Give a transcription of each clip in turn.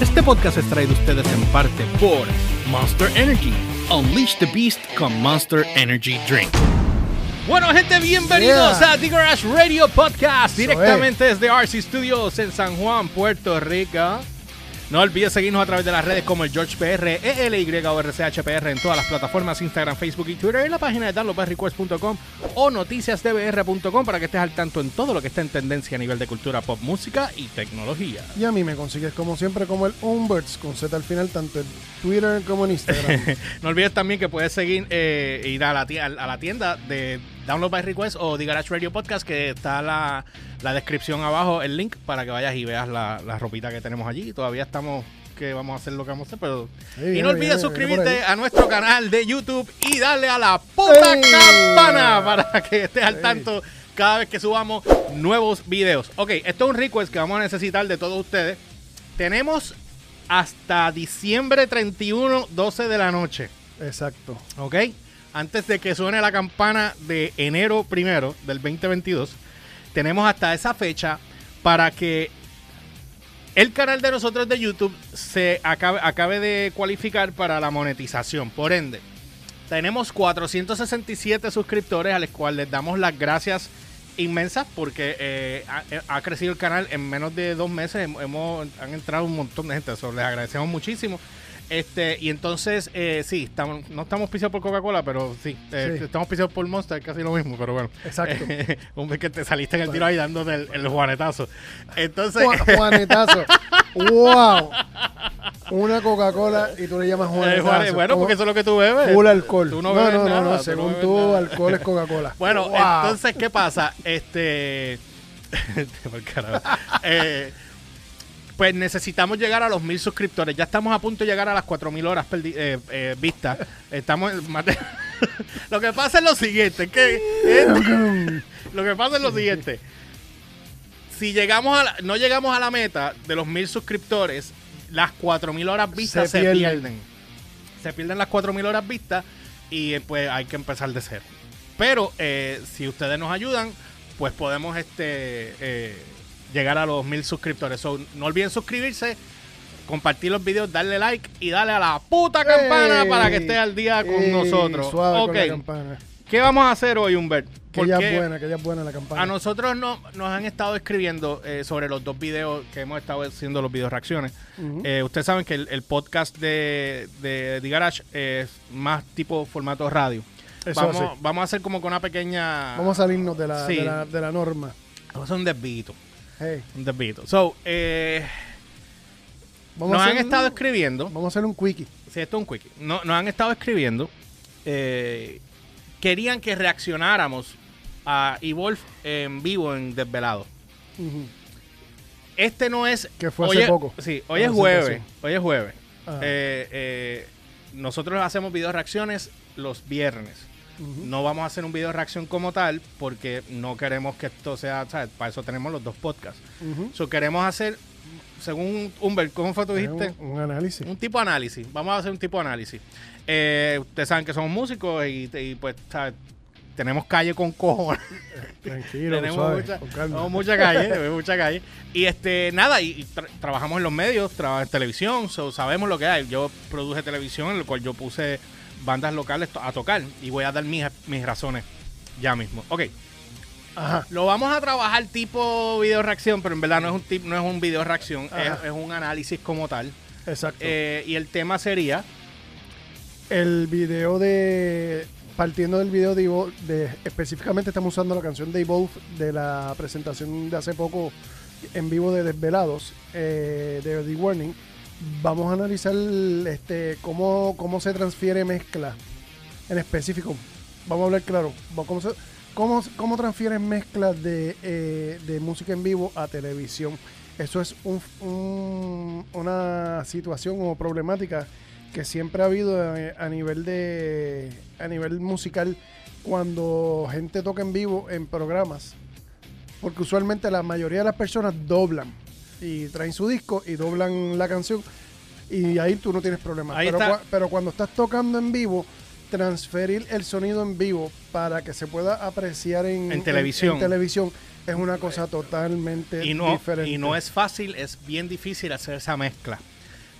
Este podcast es traído a ustedes en parte por Monster Energy. Unleash the Beast con Monster Energy Drink. Bueno, gente, bienvenidos Yeah. a The Garage Radio Podcast, directamente desde RC Studios en San Juan, Puerto Rico. No olvides seguirnos a través de las redes como el George PR, ELY o RCHPR en todas las plataformas, Instagram, Facebook y Twitter, en la página de downloadbyrequest.com o noticiasdbr.com para que estés al tanto en todo lo que está en tendencia a nivel de cultura pop, música y tecnología. Y a mí me consigues como siempre como el Umberts con Z al final, tanto en Twitter como en Instagram. No olvides también que puedes seguir eh, ir a la, ti- a la tienda de Download by Request o The Garage Radio Podcast, que está la, la descripción abajo, el link para que vayas y veas la, la ropita que tenemos allí. Todavía estamos que vamos a hacer lo que vamos a hacer, pero... Sí, y no olvides suscribirte a nuestro canal de YouTube y darle a la puta ¡Ey! campana para que estés al tanto cada vez que subamos nuevos videos. Ok, esto es un request que vamos a necesitar de todos ustedes. Tenemos hasta diciembre 31, 12 de la noche. Exacto. ¿Ok? Antes de que suene la campana de enero primero del 2022, tenemos hasta esa fecha para que el canal de nosotros de YouTube se acabe, acabe de cualificar para la monetización. Por ende, tenemos 467 suscriptores a los cuales les damos las gracias inmensas porque eh, ha, ha crecido el canal en menos de dos meses. Hem- Hemos, han entrado un montón de gente, eso les agradecemos muchísimo. Este, y entonces, eh, sí, estamos, no estamos pisados por Coca-Cola, pero sí, eh, Sí. estamos pisados por Monster, casi lo mismo, pero bueno. Exacto. Hombre, que te saliste en el tiro ahí dándote el, el juanetazo. Entonces, Ju- Juanetazo. ¡Wow! Una Coca-Cola y tú le llamas eh, Juanetazo. Juane- bueno, porque eso es lo que tú bebes. Full alcohol. Tú no no, bebes no, no, nada, no, Según tú, alcohol es Coca-Cola. Bueno, Wow. entonces, ¿qué pasa? Este. por carajo. Eh, pues necesitamos llegar a los mil suscriptores. Ya estamos a punto de llegar a las cuatro mil horas eh, eh, vistas. Estamos en Lo que pasa es lo siguiente, que lo que pasa es lo siguiente. Si llegamos a la- no llegamos a la meta de los mil suscriptores, las cuatro mil horas vistas se, Se pierden. pierden. Se pierden las cuatro mil horas vistas y eh, pues hay que empezar de cero. Pero eh, si ustedes nos ayudan, pues podemos este llegar a los mil suscriptores. So, no olviden suscribirse, compartir los videos, darle like y darle a la puta campana Ey, para que esté al día con ey, nosotros. Suave con la campana. ¿qué vamos a hacer hoy, Humbert? Que ya es buena, que ya es buena la campana. a nosotros no, nos han estado escribiendo eh, sobre los dos videos que hemos estado haciendo, los videos reacciones. Eh, ustedes saben que el, el podcast de, de The Garage es más tipo formato radio. Eso vamos, vamos a hacer como con una pequeña... Vamos a salirnos de la, Sí. de la, de la norma. Vamos a hacer un desvito. Hey, Un desvito. So, eh, vamos nos a han estado escribiendo... Vamos a hacer un quickie. Sí, esto es un quickie. No, nos han estado escribiendo. eh, querían que reaccionáramos a Evolve en vivo en Desvelado. Este no es. Que fue hace poco. Sí, hoy La es jueves. Hoy es jueves. Eh, nosotros hacemos video reacciones los viernes. No vamos a hacer un video reacción como tal porque no queremos que esto sea. ¿sabes? Para eso tenemos los dos podcasts. Ujú. So, queremos hacer, según Humbert, ¿cómo fue tú dijiste? Un, un análisis. Un tipo de análisis. Vamos a hacer un tipo de análisis. Eh, ustedes saben que somos músicos y, y, pues, ¿sabes? Tenemos calle con cojones. Tranquilo, tenemos suave, mucha, con tenemos mucha calle, mucha calle. Y este, nada, y, y tra- trabajamos en los medios, trabajamos en televisión, so, sabemos lo que hay. Yo produje televisión, en el cual yo puse bandas locales a tocar. Y voy a dar mis, mis razones ya mismo. Ok. Ajá. Lo vamos a trabajar tipo video reacción, pero en verdad no es un tip, no es un video reacción, es, un análisis como tal. Exacto. Eh, y el tema sería el video de. Partiendo del video de, Evo- de específicamente estamos usando la canción de Evolve de la presentación de hace poco en vivo de Desvelados eh, de The Warning. Vamos a analizar este cómo, cómo se transfiere mezcla en específico. Vamos a hablar claro. ¿Cómo, cómo, cómo transfieren mezclas de, eh, de música en vivo a televisión? Eso es un- un- una situación o problemática que siempre ha habido eh, a nivel de a nivel musical cuando gente toca en vivo en programas porque usualmente la mayoría de las personas doblan y traen su disco y doblan la canción y ahí tú no tienes problema Ahí pero, cuando estás tocando en vivo transferir el sonido en vivo para que se pueda apreciar en, En televisión. en televisión es una cosa totalmente y no, diferente y no es fácil, es bien difícil hacer esa mezcla.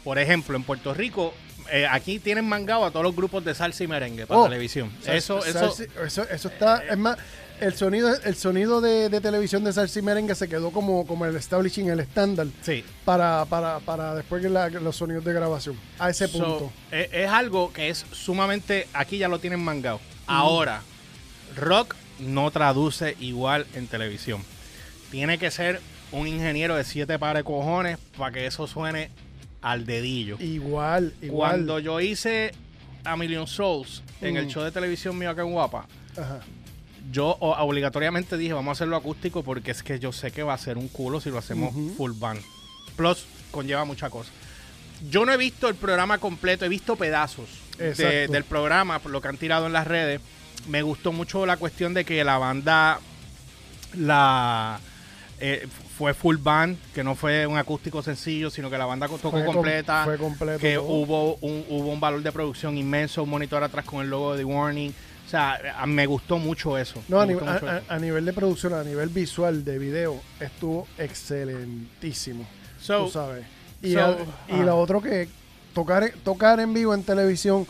Por ejemplo, en Puerto Rico, eh, aquí tienen mangado a todos los grupos de salsa y merengue para Oh, televisión. Sal- Eso, eso, eso, eso está, es más, el sonido, el sonido de, de televisión de salsa y merengue se quedó como, como el establishing, el estándar sí. para, para, para después que la- los sonidos de grabación. A ese So, punto. es, es algo que es sumamente. Aquí ya lo tienen mangado. Ahora, rock no traduce igual en televisión. Tiene que ser un ingeniero de siete pares de cojones para que eso suene al dedillo. Igual, igual. Cuando yo hice A Million Souls en el Mm. show de televisión mío acá en Guapa, Ajá. yo o- obligatoriamente dije, vamos a hacerlo acústico porque es que yo sé que va a ser un culo si lo hacemos full band. Plus, conlleva muchas cosas. Yo no he visto el programa completo, he visto pedazos de- del programa, por lo que han tirado en las redes. Me gustó mucho la cuestión de que la banda la eh, fue full band, que no fue un acústico sencillo, sino que la banda tocó Fue com- completa fue completo que todo. hubo un, hubo un valor de producción inmenso, un monitor atrás con el logo de The Warning. O sea, a- me gustó mucho eso. No, a, mucho eso. nivel de producción, a nivel visual de video, estuvo excelentísimo. So, tú sabes. Y, so, y lo otro que tocar, tocar en vivo en televisión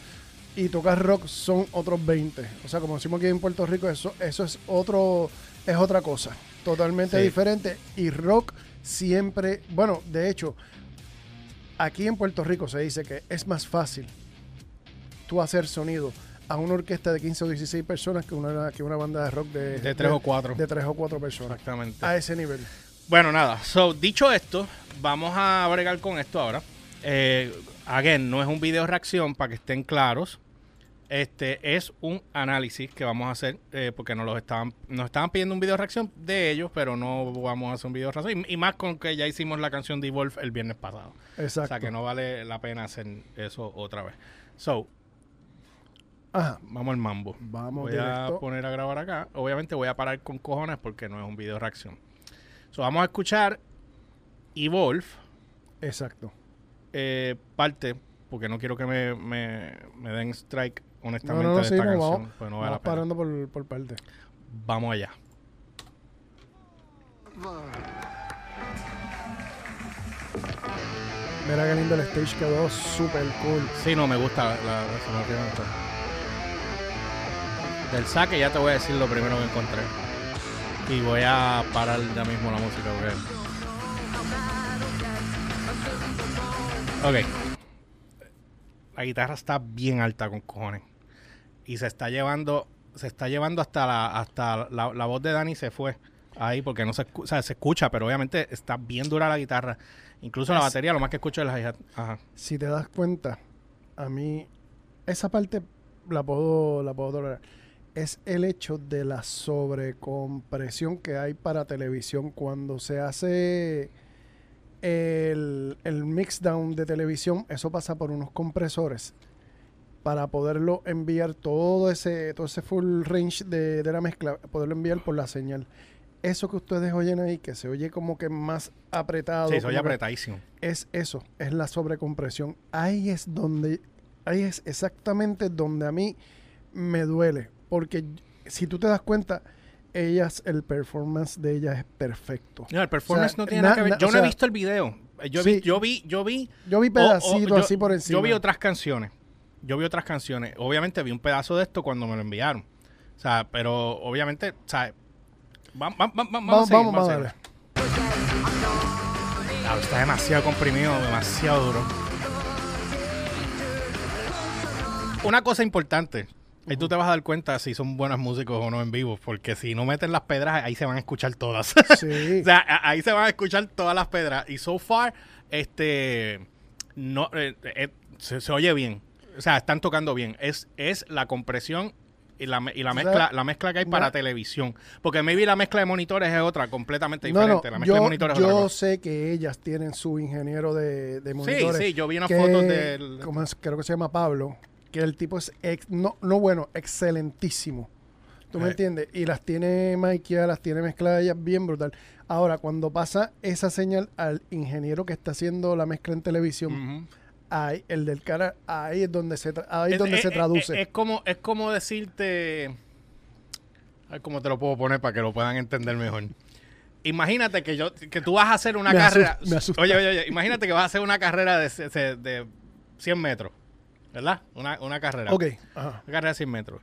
y tocar rock son otros 20. O sea, como decimos aquí en Puerto Rico, eso, eso es otro, es otra cosa. Totalmente Sí. diferente. Y rock siempre, bueno, de hecho, aquí en Puerto Rico se dice que es más fácil tú hacer sonido a una orquesta de 15 o 16 personas que una, que una banda de rock de, De tres o cuatro. De tres o cuatro personas. Exactamente. A ese nivel. Bueno, nada. So, dicho esto, vamos a bregar con esto ahora. Eh, again, no es un video reacción para que estén claros. Este es un análisis que vamos a hacer eh, porque nos, los estaban, nos estaban pidiendo un video reacción de ellos, pero no vamos a hacer un video reacción. Y, y más con que ya hicimos la canción de Evolve el viernes pasado. Exacto. O sea que no vale la pena hacer eso otra vez. So, Ajá. vamos al mambo. Vamos voy a poner a grabar acá. Obviamente voy a parar con cojones porque no es un video reacción. So, vamos a escuchar Evolve, Exacto. eh, parte, porque no quiero que me, me, me den strike, honestamente, No, no, no, de esta canción. vamos, pues no vale vamos la pena. parando por, por parte. Vamos allá. Mira qué lindo el stage quedó súper cool. Sí, no, me gusta la, la. Del saque ya te voy a decir lo primero que encontré. Y voy a parar ya mismo la música porque... Ok. La guitarra está bien alta con cojones. Y se está llevando... Se está llevando hasta la... Hasta la, la voz de Dani se fue. Ahí porque no se, o sea, se escucha, pero obviamente está bien dura la guitarra. Incluso la batería, lo más que escucho es la hi-hat. Si te das cuenta, a mí esa parte la puedo, la puedo tolerar. Es el hecho de la sobrecompresión que hay para televisión cuando se hace el, el mixdown de televisión. Eso pasa por unos compresores para poderlo enviar todo ese, todo ese full range de, de la mezcla, poderlo enviar por la señal. Eso que ustedes oyen ahí, que se oye como que más apretado. Sí, como que- apretadísimo. es eso, es la sobrecompresión. Ahí es donde, ahí es exactamente donde a mí me duele. Porque si tú te das cuenta, ellas, el performance de ellas es perfecto. No, el performance O sea, no tiene na- nada que ver. na- Yo no he visto el video. Yo, sí. vi, yo vi, yo vi. Yo vi pedacitos yo- así por encima. Yo vi otras canciones. Yo vi otras canciones. Obviamente vi un pedazo de esto cuando me lo enviaron. O sea, pero obviamente, o sea, va- va- va- va- vamos, a Vamos, seguir, vamos, vamos a. Ah, está demasiado comprimido, demasiado duro. Una cosa importante. Ahí tú te vas a dar cuenta si son buenos músicos o no en vivo, porque si no meten las pedras, ahí se van a escuchar todas. Sí. O sea, ahí se van a escuchar todas las pedras. Y so far, este, no, eh, eh, se, se oye bien. O sea, están tocando bien. Es, es la compresión y la, y la O sea, mezcla, la mezcla que hay para televisión. Porque maybe la mezcla de monitores es otra, completamente No, no, diferente. la mezcla de yo, monitores es otra yo sé que ellas tienen su ingeniero de, de monitores. Sí, sí, yo vi unas fotos del. ¿cómo es? Creo que se llama Pablo. Que el tipo es, ex- no, no bueno, excelentísimo. ¿Tú me Eh. entiendes? Y las tiene Mikey, las tiene mezcladas ellas bien brutal. Ahora, cuando pasa esa señal al ingeniero que está haciendo la mezcla en televisión, ahí, el del cara, ahí es donde se, tra- ahí es donde es- se traduce. Es, como, es como decirte. A ver cómo te lo puedo poner para que lo puedan entender mejor. imagínate que yo que tú vas a hacer una Me carrera. asus- me asusta. oye, oye, oye, imagínate que vas a hacer una carrera de, se- de 100 metros, ¿verdad? Una, una carrera. Ok. Ajá. Una carrera de 100 metros.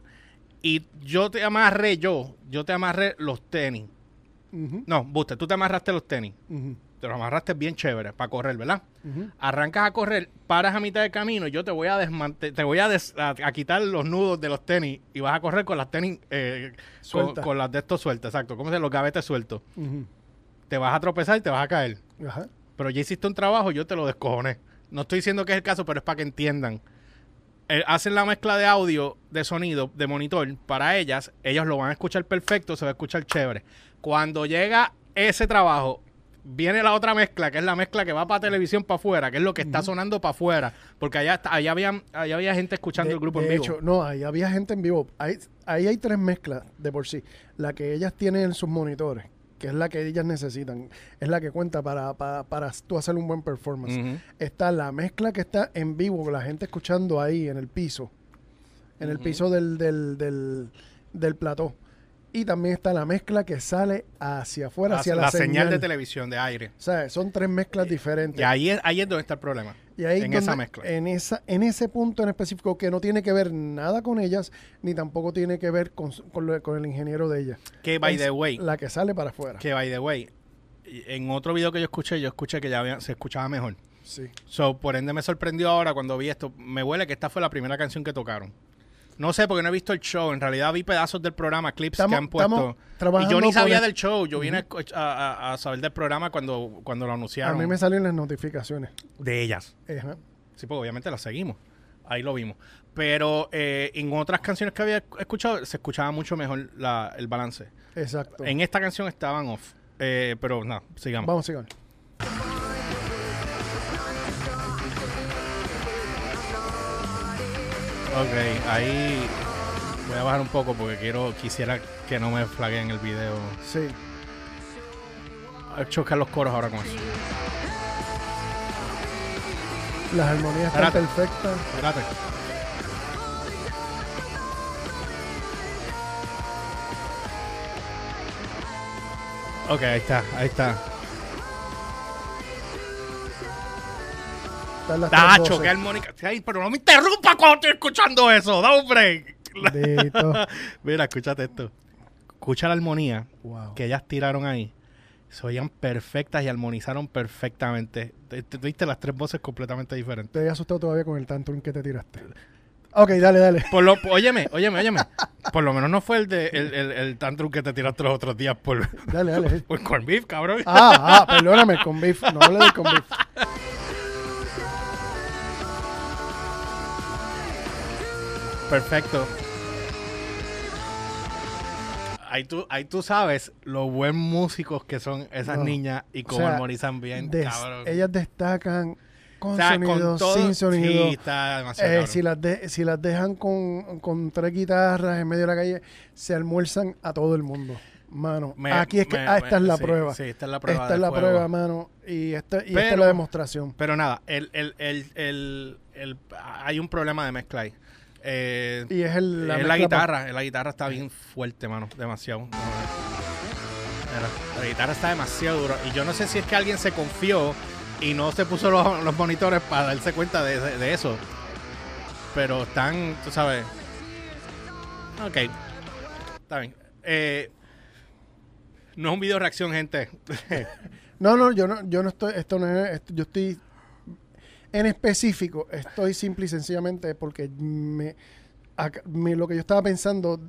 Y yo te amarré, yo, yo te amarré los tenis. No, Buster, tú te amarraste los tenis. ujú, Te los amarraste bien chévere para correr, ¿verdad? ujú. Arrancas a correr, paras a mitad de camino, yo te voy a te voy a, des- a, a quitar los nudos de los tenis y vas a correr con las tenis eh, con, las de estos sueltas, exacto, ¿cómo se? Los gavetes sueltos. Te vas a tropezar y te vas a caer. Ajá. Pero ya hiciste un trabajo, yo te lo descojoné. No estoy diciendo que es el caso, pero es para que entiendan. Eh, hacen la mezcla de audio, de sonido, de monitor para ellas. Ellas lo van a escuchar perfecto, se va a escuchar chévere. Cuando llega ese trabajo, viene la otra mezcla, que es la mezcla que va para televisión para afuera, que es lo que está sonando para afuera. Porque allá, está- allá, había, allá había gente escuchando De- el grupo de en vivo. hecho, no, ahí había gente en vivo. Ahí, ahí hay tres mezclas de por sí. La que ellas tienen en sus monitores, que es la que ellas necesitan, es la que cuenta para, para, para tú hacer un buen performance. Está la mezcla que está en vivo, con la gente escuchando ahí en el piso, en el piso del, del, del, del plató. Y también está la mezcla que sale hacia afuera, la, hacia la la, señal de televisión, de aire. O sea, son tres mezclas diferentes. Y ahí es, ahí es donde está el problema. Y ahí en donde- esa mezcla. En, esa, en ese punto en específico que no tiene que ver nada con ellas, ni tampoco tiene que ver con, con lo- con el ingeniero de ellas. Que, by Es the way, La que sale para afuera. Que by the way, en otro video que yo escuché, yo escuché que ya había- se escuchaba mejor. Sí. So, por ende me sorprendió ahora cuando vi esto. Me huele que esta fue la primera canción que tocaron. No sé, porque no he visto el show. En realidad vi pedazos del programa, clips Estamos- que han puesto. Y yo ni sabía el- del show. Yo vine a a, a- a saber del programa cuando, cuando lo A anunciaron. mí me salen las notificaciones. De ellas. Ajá. Sí, pues obviamente las seguimos. Ahí lo vimos. Pero eh, en otras canciones que había escuchado, se escuchaba mucho mejor la- el balance. Exacto. En esta canción estaban off. Eh, pero no, sigamos. Vamos a Ok, ahí voy a bajar un poco porque quiero quisiera que no me flaguen el video. Sí. A chocar los coros ahora con eso. Las armonías están Espérate. perfectas. Espérate. Ok, ahí está, ahí está. Tacho, qué armónica. Ay, pero no me interrumpa cuando estoy escuchando eso. Da un break. Mira, escúchate esto. Escucha la armonía Wow. que ellas tiraron ahí. Se oían perfectas y armonizaron perfectamente. Te, te- viste las tres voces completamente diferentes. Te he asustado todavía con el tantrum que te tiraste. Ok, dale, dale. Por lo, óyeme, óyeme, óyeme. Por lo menos no fue el de el, el, el tantrum que te tiraste los otros días por, Dale, dale. por corn beef, cabrón. Ah, ah, perdóname, con beef. No hable de con beef. Perfecto. Ahí tú, ahí tú sabes lo buen músicos que son esas No. niñas y O cómo sea, armonizan bien, Des- cabrón. ellas destacan con O sea, sonido, todo- sin sonido. Sí, está Eh, si, las de- si las dejan con, con tres guitarras en medio de la calle, se almuerzan a todo el mundo. Mano, Me- aquí es que me- ah, esta me- es la sí, prueba. Sí, esta es la prueba. esta es la fuego. prueba, mano. Y, esta, y esta es Pero- la demostración. Pero nada, el, el, el, el- hay un problema de mezcla ahí. Eh, Y es el, es mezcla la pa- guitarra, la guitarra está bien fuerte, mano, demasiado. No, mira, la guitarra está demasiado dura. Y yo no sé si es que alguien se confió y no se puso los, los monitores para darse cuenta de, de- de eso. Pero están, tú sabes. Ok. Está bien. Eh, no es un video reacción, gente. No, no, yo no, yo no estoy, esto no es, esto- yo estoy en específico, estoy simple y sencillamente porque me, lo que yo estaba pensando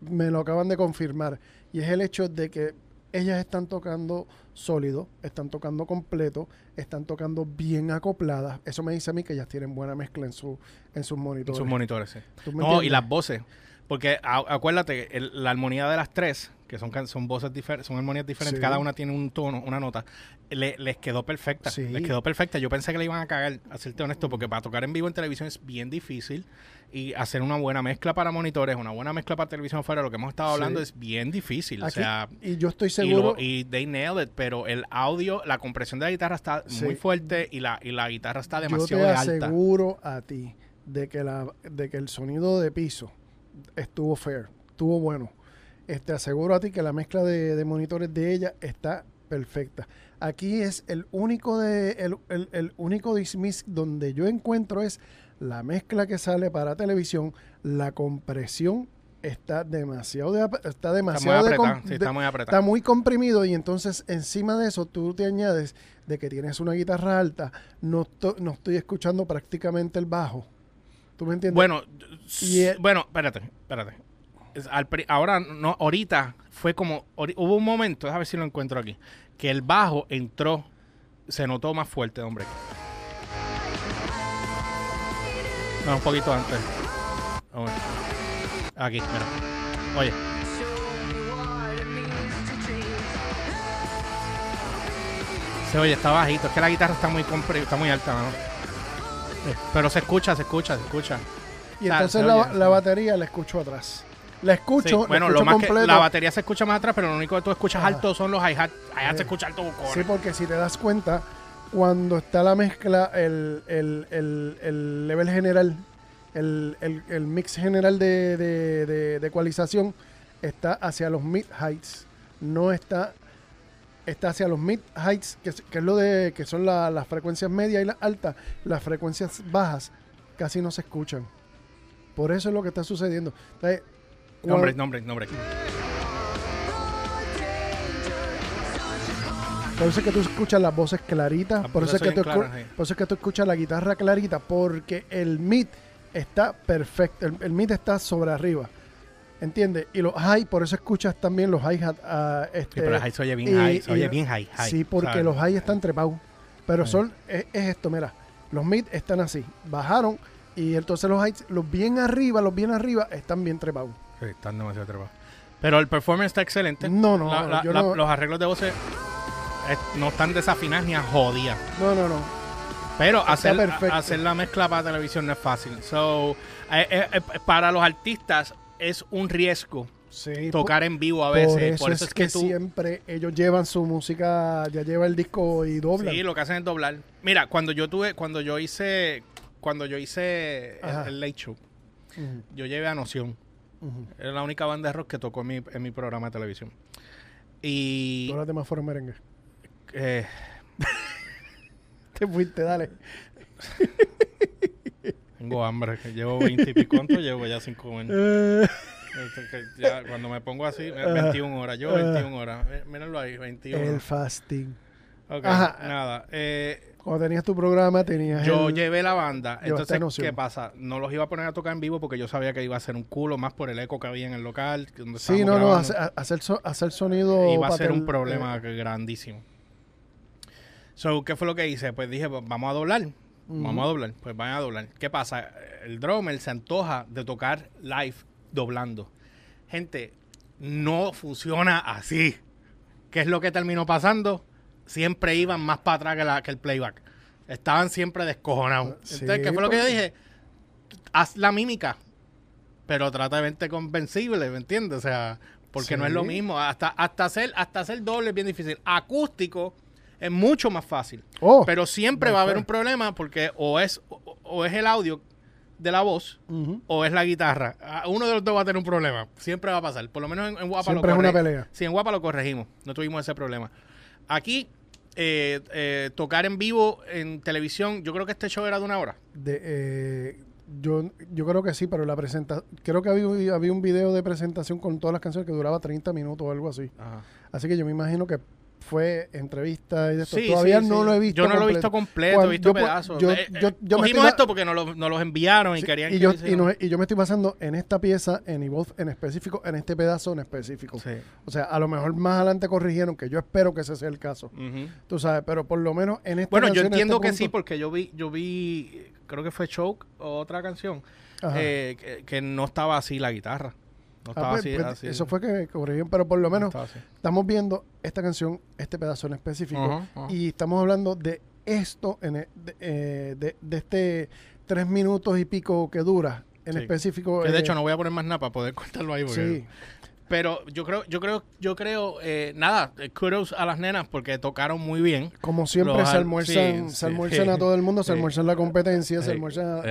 me lo acaban de confirmar y es el hecho de que ellas están tocando sólido, están tocando completo, están tocando bien acopladas. Eso me dice a mí que ellas tienen buena mezcla en su en sus En monitores. sus monitores, sí. ¿Tú me No, y las voces. Porque a- acuérdate, el- la armonía de las tres, que son, can- son voces diferentes, son armonías diferentes, Sí. cada una tiene un tono, una nota, le- les quedó perfecta. Sí. Les quedó perfecta. Yo pensé que le iban a cagar, a serte honesto, porque para tocar en vivo en televisión es bien difícil. Y hacer una buena mezcla para monitores, una buena mezcla para televisión afuera, lo que hemos estado Sí. hablando es bien difícil. o sea, y yo estoy y, seguro lo- y they nailed it, pero el audio, la compresión de la guitarra está Sí. muy fuerte y la, y la guitarra está yo demasiado te de alta. aseguro a ti de que la de que el sonido de piso estuvo fair, estuvo bueno. Este aseguro a ti que la mezcla de, de monitores de ella está perfecta. Aquí es el único de el, el- el único dismiss donde yo encuentro es la mezcla que sale para televisión, la compresión está demasiado de, ap- está Está muy demasiado de apretado. Sí, está muy apretado. está muy comprimido y entonces encima de eso tú te añades de que tienes una guitarra alta, no, to- no estoy escuchando prácticamente el bajo. ¿Tú me entiendes? Bueno, Y el- bueno, espérate, espérate. Al ahora, no, ahorita fue como, hubo un momento, déjame ver si lo encuentro aquí, que el bajo entró, se notó más fuerte, hombre. No, un poquito antes. Vamos a ver. Aquí, mira. Oye. Se oye, está bajito. Es que la guitarra está muy está muy alta. Eh, Pero se escucha, se escucha, se escucha. y entonces la, la batería la escucho atrás. La Sí, escucho, bueno, la lo que completo. la batería se escucha más atrás, pero lo único que tú escuchas alto son los hi-hat. Hi-hat se Sí. escucha alto con Sí, porque si te das cuenta, cuando está la mezcla, el, el, el, el level general, el, el, el mix general de, de, de- de ecualización está hacia los mid heights. No está, está hacia los mid heights, que, que es lo de que son la- las frecuencias medias y las altas. Las frecuencias bajas casi no se escuchan. Por eso es lo que está sucediendo. Entonces, Nombre, cuando- nombre, nombre. Por eso es que tú escuchas las voces claritas, por eso, es que tú bien escu- claras, sí. por eso es que tú escuchas la guitarra clarita, porque el mid está perfecto, el, el mid está sobre arriba, ¿entiendes? Y los high, por eso escuchas también los hi-hat. ah, Sí, este, pero el high se oye bien y- high, se y- oye bien high, high, Sí, porque ¿sabes? los high están trepados, pero Sí. son, es, es esto, mira, los mid están así, bajaron y entonces los highs, los bien arriba, los bien arriba, están bien trepados. Sí, están demasiado trepados. Pero el performance está excelente. No, no, La- la- yo la- no- Los arreglos de voces eh, no están desafinados ni a jodía. No, no, no. Pero hacer, perfecto. hacer la mezcla para televisión no es fácil. So, eh, eh, para los artistas es un riesgo Sí, tocar en vivo a Por veces. eso, es que, tú, siempre ellos llevan su música, ya lleva el disco y doblan. Sí, lo que hacen es doblar. Mira, cuando yo tuve, cuando yo hice, cuando yo hice el, Ajá. el Late Show, yo llevé a Noción. Era la única banda de rock que tocó en mi, en mi programa de televisión. Y Todas las demás fueron merengue. eh, Te fuiste, dale. tengo hambre. Llevo 20 y pico. ¿Cuánto llevo ya comer? Eh, Este, ya cuando me pongo así, eh, Ah. 21 horas. Yo Ah. 21 horas. Mírenlo ahí, 21. el fasting. Ok, Ajá. nada. Eh, Cuando tenías tu programa, tenías yo el- llevé la banda. Llevaste Entonces, noción. ¿qué pasa? No los iba a poner a tocar en vivo porque yo sabía que iba a ser un culo más por el eco que había en el local. Donde Sí, estábamos no, no, grabando. hacer, hacer, so- hacer sonido... iba a ser un problema eh, grandísimo. So, ¿qué fue lo que hice? Pues dije, pues, vamos a doblar. Vamos a doblar. Pues van a doblar. ¿Qué pasa? El drummer se antoja de tocar live doblando. Gente, no funciona así. ¿Qué es lo que terminó pasando? Siempre iban más para atrás que, la- que el playback. Estaban siempre descojonados. Sí, Entonces, ¿qué fue lo que yo dije? Haz la mímica, pero trata de verte convencible, ¿me entiendes? O sea, porque no es lo mismo. Hasta, hasta, hacer, hasta hacer doble es bien difícil. Acústico es mucho más fácil. Oh, Pero siempre va a haber un problema porque o es, o, o es el audio de la voz o es la guitarra. Ah, Uno de los dos va a tener un problema. Siempre va a pasar. Por lo menos en, en Guapa Siempre lo es una corre- pelea. Sí, en Guapa lo corregimos. No tuvimos ese problema. Aquí, eh, eh, tocar en vivo en televisión, yo creo que este show era de una hora. De, eh, yo, yo creo que sí, pero la presentación... Creo que había, había un video de presentación con todas las canciones que duraba 30 minutos o algo así. Así que yo me imagino que fue entrevista y de esto. Sí, Todavía sí, no sí. lo he visto Yo no lo he completo. visto completo, he visto yo pedazos. yo- Eh, yo- eh, yo cogimos esto porque nos, lo- nos los enviaron y querían y, que yo, y, no- y yo me estoy basando en esta pieza, en Evolve en específico, en este pedazo en específico. O sea, a lo mejor más adelante corrigieron, que yo espero que ese sea el caso. Ujú. Tú sabes, pero por lo menos en esta Bueno, yo canción, entiendo este que sí, porque yo vi, yo vi, creo que fue Choke o otra canción, eh, que, que no estaba así la guitarra. No Ah, estaba pues, así, pues, así. Eso fue que corrigieron, pero por lo No menos estamos viendo esta canción, este pedazo en específico, y estamos hablando de esto, en e- de, eh, de- de este tres minutos y pico que dura, en Sí. específico. Que de eh, hecho no voy a poner más nada para poder cortarlo ahí. Porque... Sí, Pero yo creo, yo creo, yo creo, eh, nada, kudos a las nenas porque tocaron muy bien. como siempre Los se al- almuerzan, sí, se almuerzan a todo el mundo, se almuerzan la competencia, se almuerzan... tú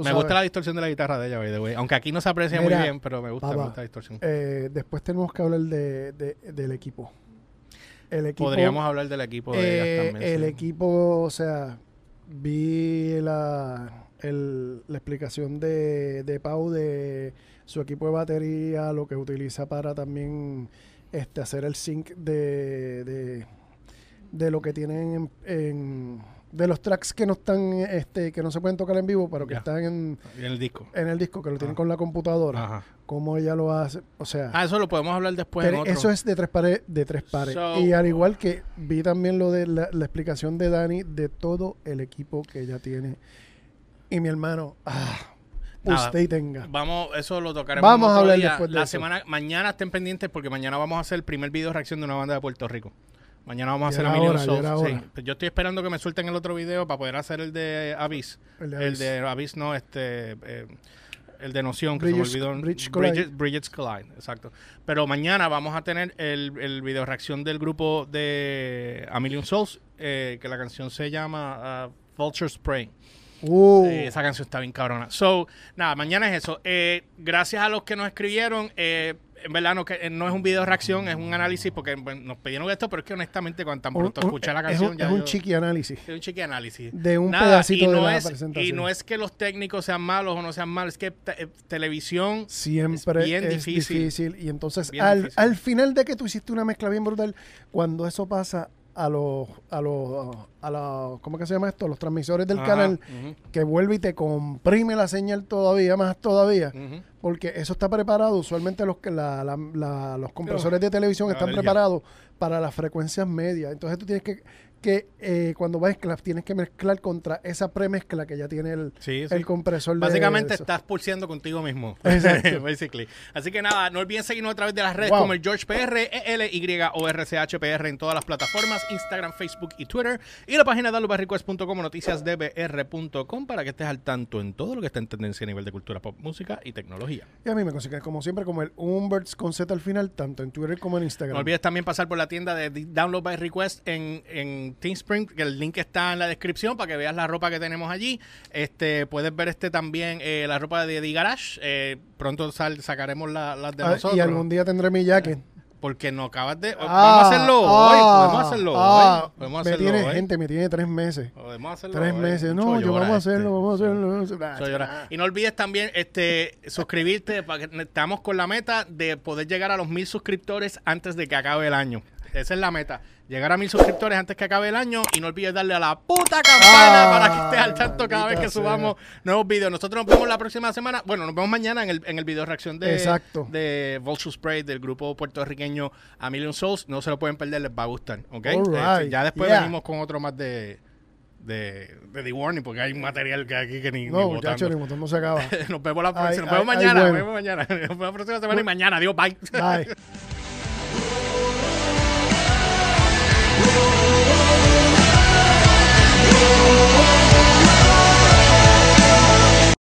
me sabes. gusta la distorsión de la guitarra de ella, by the way. Aunque aquí no se aprecia Mira, muy bien, pero me gusta, me papá, gusta la distorsión. Eh, después tenemos que hablar de, de- del equipo. el equipo. Podríamos hablar del equipo de eh, ellas también. el sí. equipo, o sea, vi la, el- la explicación de, de Pau de su equipo de batería, lo que utiliza para también este, hacer el sync de, de, de lo que tienen en, en- de los tracks que no están, este, que no se pueden tocar en vivo, pero que Ya. están en, En el disco. en el disco, que lo tienen Ah. con la computadora. Ajá. Cómo ella lo hace, o sea. Ah, eso lo podemos hablar después en Pero otro. eso es de tres pares, de tres pares. So- y al igual que vi también lo de la, la explicación de Dani de todo el equipo que ella tiene. Y mi hermano, ah, Nada. usted tenga. Vamos, eso lo tocaremos. Vamos a hablar día. después de La eso. semana, mañana estén pendientes porque mañana vamos a hacer el primer video reacción de una banda de Puerto Rico. Mañana vamos a hacer a Million Souls. Sí. Pues yo estoy esperando que me suelten el otro video para poder hacer el de Abyss. El de El Abyss. de Abyss no, este... eh, el de Noción, que Bridges- se me olvidó. Collide. Bridget's Collide, exacto. Pero mañana vamos a tener el, el video reacción del grupo de A Million Souls, eh, que la canción se llama ah, Vulture Spray. Uh, Eh, esa canción está bien cabrona. So, nada, mañana es eso. Gracias a los que nos escribieron. En verdad no, que, eh, no es un video reacción, es un análisis porque bueno, nos pidieron esto, pero es que honestamente cuando tan pronto escuché la es canción un, ya es un yo- chiqui análisis. es un chiqui análisis. De un Nada, pedacito y de no la es, presentación. Y no es que los técnicos sean malos o no sean malos, es que te- eh, televisión Siempre es bien es difícil. difícil. Y entonces, Bien al, difícil. al final de que tú hiciste una mezcla bien brutal, cuando eso pasa a los, a los, a los, ¿cómo que se llama esto? Los transmisores del Ajá, canal, que vuelve y te comprime la señal todavía más todavía. Porque eso está preparado. Usualmente los, que la- la- la- los compresores de televisión están preparados para las frecuencias medias. Entonces tú tienes que, que eh, cuando vas a tienes que mezclar contra esa premezcla que ya tiene el, Sí, sí. el compresor Básicamente estás pulseando contigo mismo. Exacto. Basically. Así que nada, no olviden seguirnos a través de las redes Wow. como el George PR, E L Y O R C H P R en todas las plataformas, Instagram, Facebook y Twitter. Y la página de alubarrequest.com, noticiasdbr.com para que estés al tanto en todo lo que está en tendencia a nivel de cultura pop, música y tecnología. Y a mí me consiguen como siempre como el Umberts con Z al final, tanto en Twitter como en Instagram. No olvides también pasar por la tienda de Download by Request en, en Teamspring, que el link está en la descripción para que veas la ropa que tenemos allí. Este Puedes ver este también eh, la ropa de The Garage. Eh, pronto sal- sacaremos la- las de Ah, nosotros. y algún día tendré mi jacket. Porque no acabas de. Ah, vamos a hacerlo ah, hoy. Podemos hacerlo ah, hoy. Podemos me hacerlo tiene hoy. gente, me tiene tres meses. Podemos hacerlo Tres hoy. meses. No, yo vamos a este. hacerlo, vamos a hacerlo. Mucho llora. Y no olvides también este suscribirte para que estamos con la meta de poder llegar a los mil suscriptores antes de que acabe el año. Esa es la meta. Llegar a mil suscriptores antes que acabe el año y no olvides darle a la puta campana Ah, para que estés al tanto cada vez que subamos nuevos videos. Nosotros nos vemos la próxima semana. Bueno, nos vemos mañana en el, en el video reacción de, Exacto. de Vulture Spray del grupo puertorriqueño A Million Souls. No se lo pueden perder, les va a gustar. ¿ok? Right. Este, ya después Yeah. venimos con otro más de, de, de The Warning porque hay material que aquí que ni, No, ni muchachos, botando. ni botón no se acaba. Nos vemos la Ay, próxima. Nos vemos ay, ay, mañana. bueno. Nos vemos mañana. Nos vemos la próxima semana y mañana. Adiós. Bye. Bye.